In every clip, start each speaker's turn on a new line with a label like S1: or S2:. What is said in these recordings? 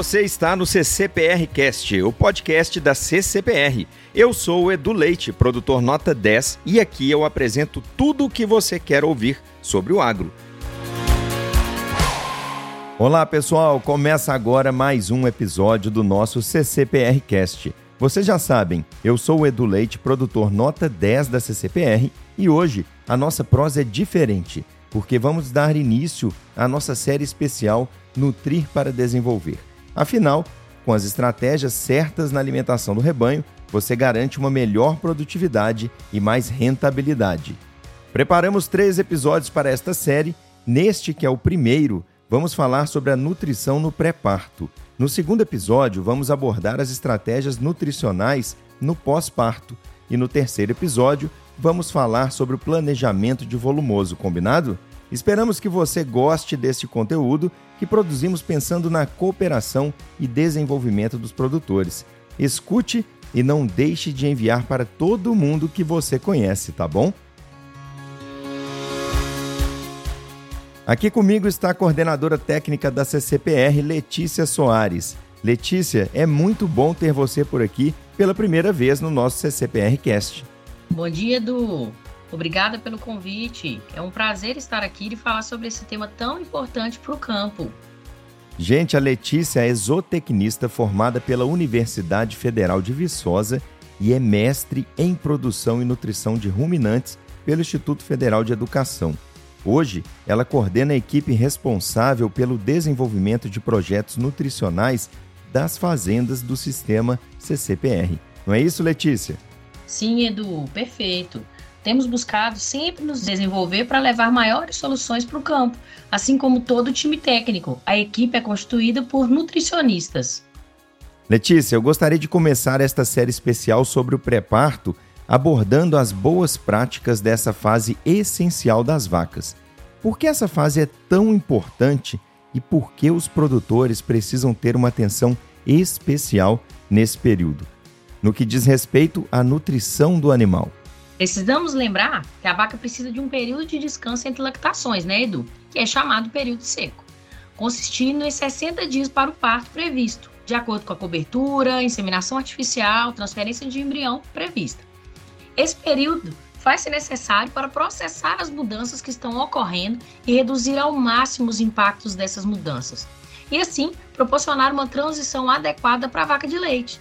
S1: Você está no CCPR Cast, o podcast da CCPR. Eu sou o Edu Leite, produtor nota 10, e aqui eu apresento tudo o que você quer ouvir sobre o agro. Olá, pessoal, começa agora mais um episódio do nosso CCPR Cast. Vocês já sabem, eu sou o Edu Leite, produtor nota 10 da CCPR, e hoje a nossa prosa é diferente, porque vamos dar início à nossa série especial Nutrir para Desenvolver. Afinal, com as estratégias certas na alimentação do rebanho, você garante uma melhor produtividade e mais rentabilidade. Preparamos três episódios para esta série. Neste, que é o primeiro, vamos falar sobre a nutrição no pré-parto. No segundo episódio, vamos abordar as estratégias nutricionais no pós-parto. E no terceiro episódio, vamos falar sobre o planejamento de volumoso, combinado? Esperamos que você goste deste conteúdo que produzimos pensando na cooperação e desenvolvimento dos produtores. Escute e não deixe de enviar para todo mundo que você conhece, tá bom? Aqui comigo está a coordenadora técnica da CCPR, Letícia Soares. Letícia, é muito bom ter você por aqui pela primeira vez no nosso CCPR Cast.
S2: Bom dia, Edu. Obrigada pelo convite. É um prazer estar aqui e falar sobre esse tema tão importante para o campo.
S1: Gente, a Letícia é zootecnista formada pela Universidade Federal de Viçosa e é mestre em produção e nutrição de ruminantes pelo Instituto Federal de Educação. Hoje, ela coordena a equipe responsável pelo desenvolvimento de projetos nutricionais das fazendas do sistema CCPR. Não é isso, Letícia?
S2: Sim, Edu, perfeito. Temos buscado sempre nos desenvolver para levar maiores soluções para o campo, assim como todo o time técnico. A equipe é constituída por nutricionistas.
S1: Letícia, eu gostaria de começar esta série especial sobre o pré-parto abordando as boas práticas dessa fase essencial das vacas. Por que essa fase é tão importante e por que os produtores precisam ter uma atenção especial nesse período? No que diz respeito à nutrição do animal.
S2: Precisamos lembrar que a vaca precisa de um período de descanso entre lactações, né, Edu? Que é chamado período seco, consistindo em 60 dias para o parto previsto, de acordo com a cobertura, inseminação artificial, transferência de embrião prevista. Esse período faz-se necessário para processar as mudanças que estão ocorrendo e reduzir ao máximo os impactos dessas mudanças, e assim proporcionar uma transição adequada para a vaca de leite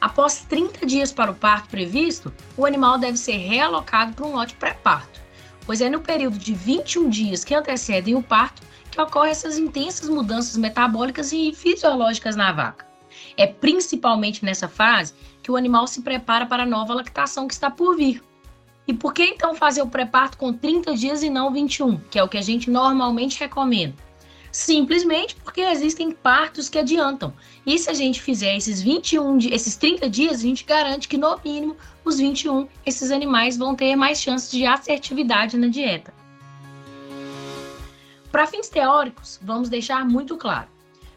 S2: Após 30 dias para o parto previsto, o animal deve ser realocado para um lote pré-parto, pois é no período de 21 dias que antecedem o parto que ocorrem essas intensas mudanças metabólicas e fisiológicas na vaca. É principalmente nessa fase que o animal se prepara para a nova lactação que está por vir. E por que então fazer o pré-parto com 30 dias e não 21, que é o que a gente normalmente recomenda? Simplesmente porque existem partos que adiantam. E se a gente fizer esses 21, esses 30 dias, a gente garante que no mínimo os 21 esses animais vão ter mais chances de assertividade na dieta. Para fins teóricos, vamos deixar muito claro.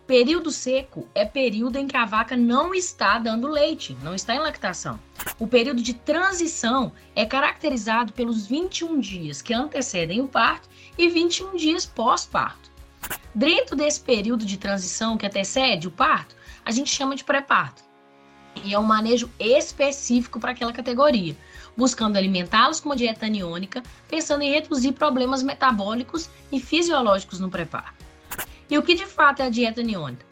S2: Período seco é período em que a vaca não está dando leite, não está em lactação. O período de transição é caracterizado pelos 21 dias que antecedem o parto e 21 dias pós-parto. Dentro desse período de transição que antecede o parto, a gente chama de pré-parto. E é um manejo específico para aquela categoria, buscando alimentá-los com uma dieta aniônica, pensando em reduzir problemas metabólicos e fisiológicos no pré-parto. E o que de fato é a dieta aniônica?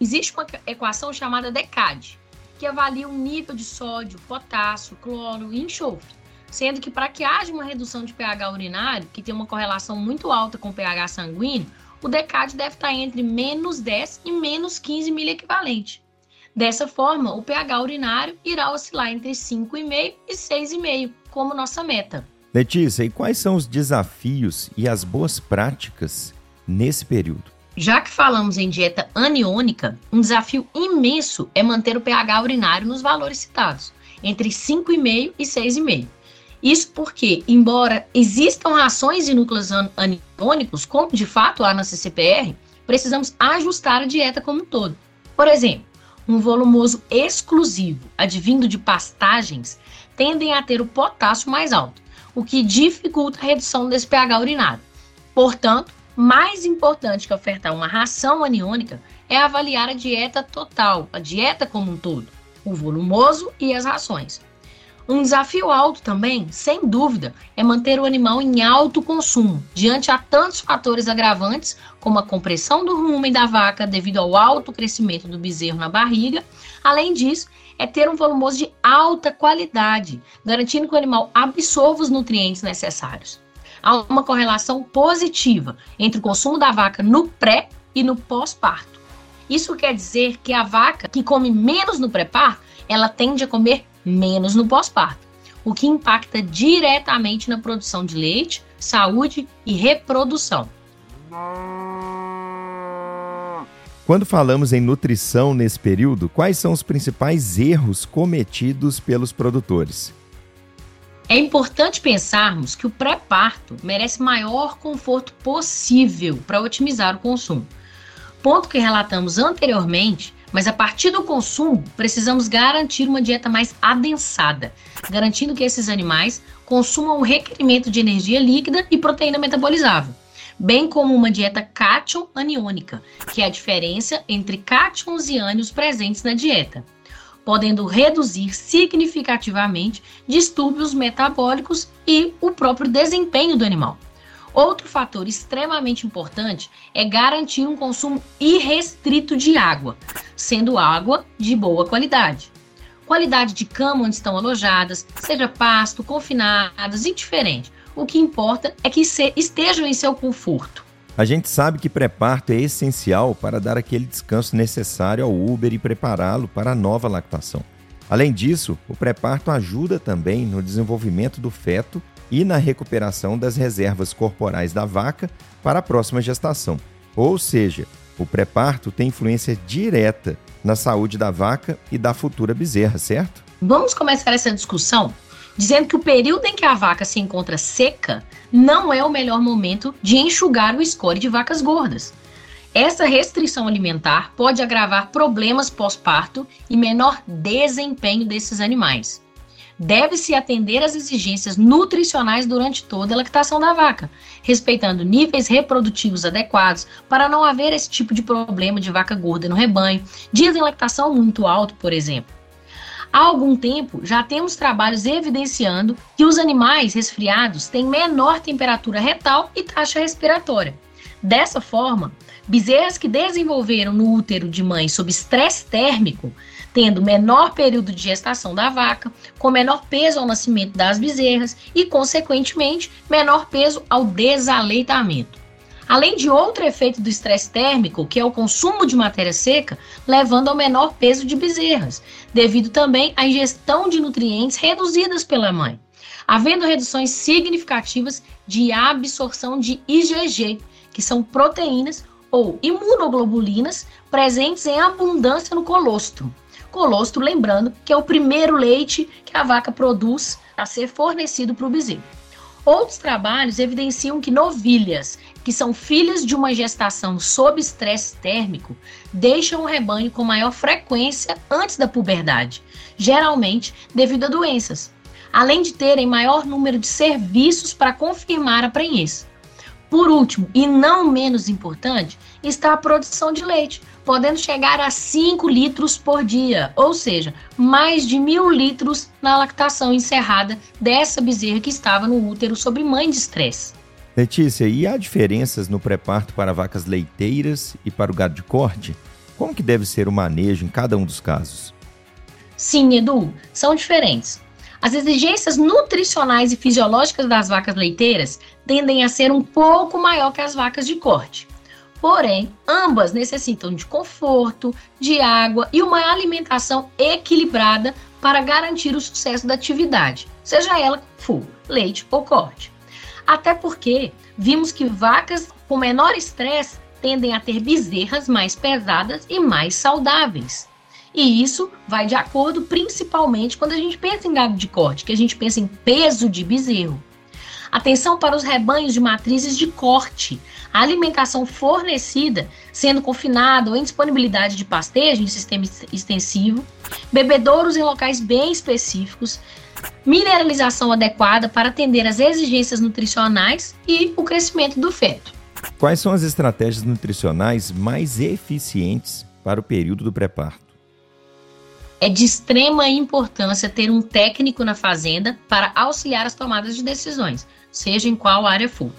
S2: Existe uma equação chamada DECAD, que avalia o nível de sódio, potássio, cloro e enxofre, sendo que para que haja uma redução de pH urinário, que tem uma correlação muito alta com o pH sanguíneo, o DECAD deve estar entre menos 10 e menos 15 miliequivalente. Dessa forma, o pH urinário irá oscilar entre 5,5 e 6,5, como nossa meta.
S1: Letícia, e quais são os desafios e as boas práticas nesse período?
S2: Já que falamos em dieta aniônica, um desafio imenso é manter o pH urinário nos valores citados, entre 5,5 e 6,5. Isso porque, embora existam rações de núcleos aniônicos, como de fato há na CCPR, precisamos ajustar a dieta como um todo. Por exemplo, um volumoso exclusivo, advindo de pastagens, tendem a ter o potássio mais alto, o que dificulta a redução desse pH urinário. Portanto, Mais importante que ofertar uma ração aniônica é avaliar a dieta total, a dieta como um todo, o volumoso e as rações. Um desafio alto também, sem dúvida, é manter o animal em alto consumo, diante a tantos fatores agravantes, como a compressão do rumen da vaca devido ao alto crescimento do bezerro na barriga. Além disso, é ter um volumoso de alta qualidade, garantindo que o animal absorva os nutrientes necessários. Há uma correlação positiva entre o consumo da vaca no pré e no pós-parto. Isso quer dizer que a vaca que come menos no pré-parto, ela tende a comer menos no pós-parto, o que impacta diretamente na produção de leite, saúde e reprodução.
S1: Quando falamos em nutrição nesse período, quais são os principais erros cometidos pelos produtores?
S2: É importante pensarmos que o pré-parto merece maior conforto possível para otimizar o consumo. Ponto que relatamos anteriormente mas a partir do consumo, precisamos garantir uma dieta mais adensada, garantindo que esses animais consumam o requerimento de energia líquida e proteína metabolizável, bem como uma dieta cátion aniônica, que é a diferença entre cátions e ânions presentes na dieta, podendo reduzir significativamente distúrbios metabólicos e o próprio desempenho do animal. Outro fator extremamente importante é garantir um consumo irrestrito de água, sendo água de boa qualidade. Qualidade de cama onde estão alojadas, seja pasto, confinadas, indiferente. O que importa é que estejam em seu conforto.
S1: A gente sabe que pré-parto é essencial para dar aquele descanso necessário ao Uber e prepará-lo para a nova lactação. Além disso, o pré-parto ajuda também no desenvolvimento do feto e na recuperação das reservas corporais da vaca para a próxima gestação. Ou seja, o pré-parto tem influência direta na saúde da vaca e da futura bezerra, certo?
S2: Vamos começar essa discussão dizendo que o período em que a vaca se encontra seca não é o melhor momento de enxugar o score de vacas gordas. Essa restrição alimentar pode agravar problemas pós-parto e menor desempenho desses animais deve-se atender às exigências nutricionais durante toda a lactação da vaca, respeitando níveis reprodutivos adequados para não haver esse tipo de problema de vaca gorda no rebanho, dias em lactação muito alto, por exemplo. Há algum tempo já temos trabalhos evidenciando que os animais resfriados têm menor temperatura retal e taxa respiratória. Dessa forma, bezerras que desenvolveram no útero de mãe sob estresse térmico tendo menor período de gestação da vaca, com menor peso ao nascimento das bezerras e, consequentemente, menor peso ao desaleitamento. Além de outro efeito do estresse térmico, que é o consumo de matéria seca, levando ao menor peso de bezerras, devido também à ingestão de nutrientes reduzidas pela mãe, havendo reduções significativas de absorção de IgG, que são proteínas ou imunoglobulinas presentes em abundância no colostro. Colostro, lembrando que é o primeiro leite que a vaca produz a ser fornecido para o bezerro. Outros trabalhos evidenciam que novilhas, que são filhas de uma gestação sob estresse térmico, deixam o rebanho com maior frequência antes da puberdade, geralmente devido a doenças, além de terem maior número de serviços para confirmar a prenhez. Por último, e não menos importante, está a produção de leite, podendo chegar a 5 litros por dia, ou seja, mais de mil litros na lactação encerrada dessa bezerra que estava no útero sob mãe de estresse.
S1: Letícia, e há diferenças no pré-parto para vacas leiteiras e para o gado de corte? Como que deve ser o manejo em cada um dos casos?
S2: Sim, Edu, são diferentes. As exigências nutricionais e fisiológicas das vacas leiteiras tendem a ser um pouco maior que as vacas de corte. Porém, ambas necessitam de conforto, de água e uma alimentação equilibrada para garantir o sucesso da atividade, seja ela full, leite ou corte. Até porque vimos que vacas com menor estresse tendem a ter bezerras mais pesadas e mais saudáveis. E isso vai de acordo principalmente quando a gente pensa em gado de corte, que a gente pensa em peso de bezerro. Atenção para os rebanhos de matrizes de corte. A alimentação fornecida, sendo confinada ou em disponibilidade de pastejo em sistema extensivo, bebedouros em locais bem específicos, mineralização adequada para atender às exigências nutricionais e o crescimento do feto.
S1: Quais são as estratégias nutricionais mais eficientes para o período do pré-parto?
S2: É de extrema importância ter um técnico na fazenda para auxiliar as tomadas de decisões, seja em qual área for,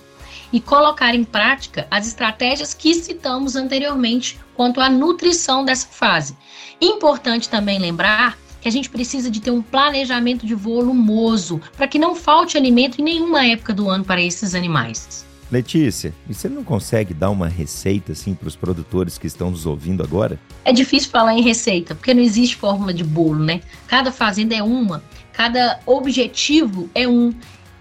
S2: e colocar em prática as estratégias que citamos anteriormente quanto à nutrição dessa fase. Importante também lembrar que a gente precisa de ter um planejamento de volumoso para que não falte alimento em nenhuma época do ano para esses animais.
S1: Letícia, você não consegue dar uma receita assim para os produtores que estão nos ouvindo agora?
S2: É difícil falar em receita, porque não existe fórmula de bolo, né? Cada fazenda é uma, cada objetivo é um,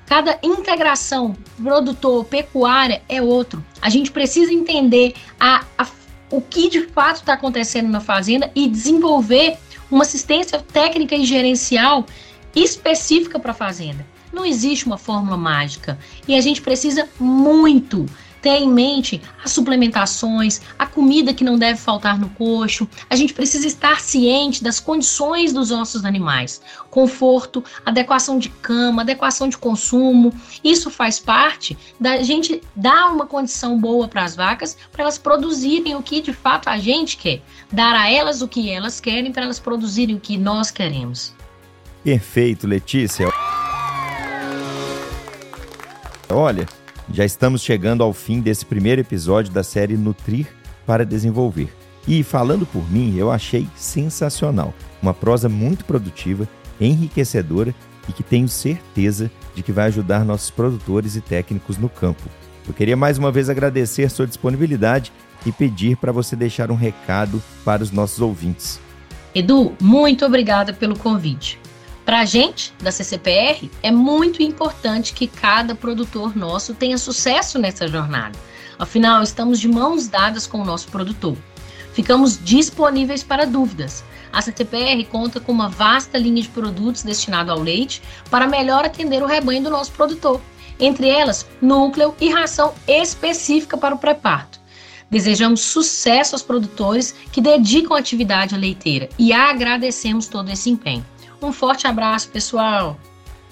S2: cada integração produtor-pecuária é outro. A gente precisa entender a, a, o que de fato está acontecendo na fazenda e desenvolver uma assistência técnica e gerencial específica para a fazenda. Não existe uma fórmula mágica e a gente precisa muito ter em mente as suplementações, a comida que não deve faltar no coxo. A gente precisa estar ciente das condições dos nossos animais, conforto, adequação de cama, adequação de consumo. Isso faz parte da gente dar uma condição boa para as vacas, para elas produzirem o que de fato a gente quer, dar a elas o que elas querem para elas produzirem o que nós queremos.
S1: Perfeito, Letícia. Olha, já estamos chegando ao fim desse primeiro episódio da série Nutrir para Desenvolver. E falando por mim, eu achei sensacional. Uma prosa muito produtiva, enriquecedora e que tenho certeza de que vai ajudar nossos produtores e técnicos no campo. Eu queria mais uma vez agradecer sua disponibilidade e pedir para você deixar um recado para os nossos ouvintes.
S2: Edu, muito obrigada pelo convite. Para a gente, da CCPR, é muito importante que cada produtor nosso tenha sucesso nessa jornada. Afinal, estamos de mãos dadas com o nosso produtor. Ficamos disponíveis para dúvidas. A CCPR conta com uma vasta linha de produtos destinado ao leite para melhor atender o rebanho do nosso produtor. Entre elas, núcleo e ração específica para o pré-parto. Desejamos sucesso aos produtores que dedicam a atividade leiteira e agradecemos todo esse empenho. Um forte abraço, pessoal!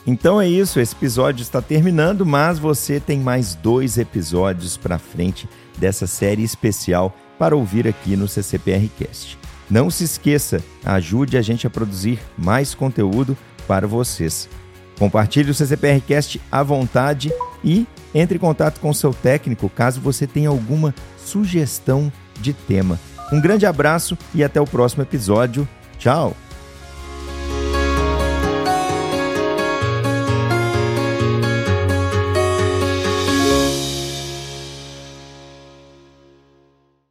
S1: Então é isso, esse episódio está terminando, mas você tem mais dois episódios para frente dessa série especial para ouvir aqui no CCPR Cast. Não se esqueça, ajude a gente a produzir mais conteúdo para vocês. Compartilhe o CCPR Cast à vontade e entre em contato com o seu técnico caso você tenha alguma sugestão de tema. Um grande abraço e até o próximo episódio. Tchau!